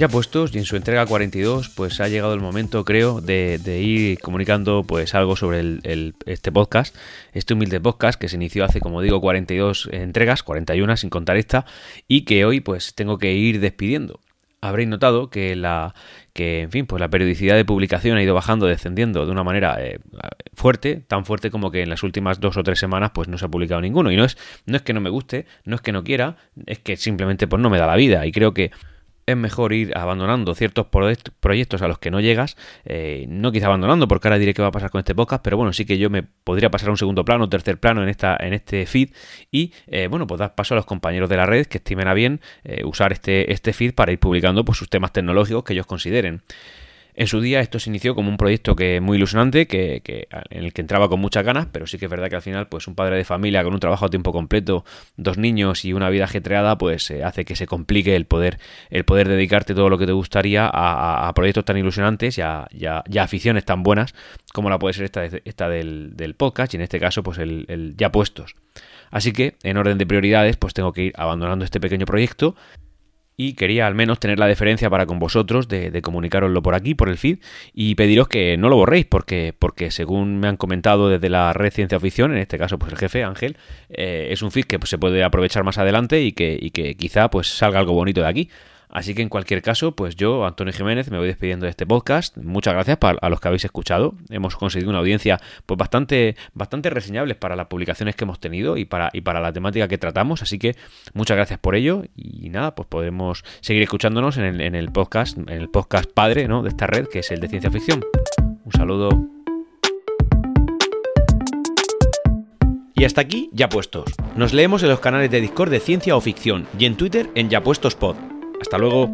Ya puestos y en su entrega 42, pues ha llegado el momento, creo, de, ir comunicando pues algo sobre el, este podcast, este humilde podcast que se inició hace, como digo, 42 entregas, 41 sin contar esta, y que hoy pues tengo que ir despidiendo. Habréis notado que la que, en fin, pues la periodicidad de publicación ha ido bajando, descendiendo de una manera eh, fuerte, tan fuerte como que en las últimas dos o tres semanas pues no se ha publicado ninguno. Y no es, no es que no me guste, no es que no quiera, es que simplemente pues no me da la vida. Y creo que es mejor ir abandonando ciertos proyectos a los que no llegas, eh, no quizá abandonando, porque ahora diré qué va a pasar con este podcast, pero bueno, sí que yo me podría pasar a un segundo plano, tercer plano en, esta, en este feed y, eh, bueno, pues dar paso a los compañeros de la red que estimen a bien eh, usar este, este feed para ir publicando pues, sus temas tecnológicos que ellos consideren. En su día esto se inició como un proyecto que muy ilusionante, que, en el que entraba con muchas ganas, pero sí que es verdad que al final, pues un padre de familia con un trabajo a tiempo completo, dos niños y una vida ajetreada, pues eh, hace que se complique el poder, el poder dedicarte todo lo que te gustaría a, proyectos tan ilusionantes y a, aficiones tan buenas como la puede ser esta, esta del, podcast y en este caso, pues el, el ya puestos. Así que, en orden de prioridades, pues tengo que ir abandonando este pequeño proyecto y quería al menos tener la deferencia para con vosotros de, comunicároslo por aquí, por el feed, y pediros que no lo borréis, porque, porque según me han comentado desde la red Ciencia Ficción, en este caso pues el jefe Ángel, eh, es un feed que pues, se puede aprovechar más adelante y que, y que quizá pues salga algo bonito de aquí. Así que en cualquier caso, pues yo, Antonio Jiménez, me voy despidiendo de este podcast. Muchas gracias a los que habéis escuchado. Hemos conseguido una audiencia pues bastante, bastante reseñable para las publicaciones que hemos tenido y para, y para la temática que tratamos. Así que muchas gracias por ello. Y nada, pues podemos seguir escuchándonos en el, en el podcast, en el podcast padre ¿no? de esta red, que es el de ciencia ficción. Un saludo. Y hasta aquí, ya puestos. Nos leemos en los canales de Discord de Ciencia o Ficción y en Twitter en Ya Puestos Pod. Hasta luego.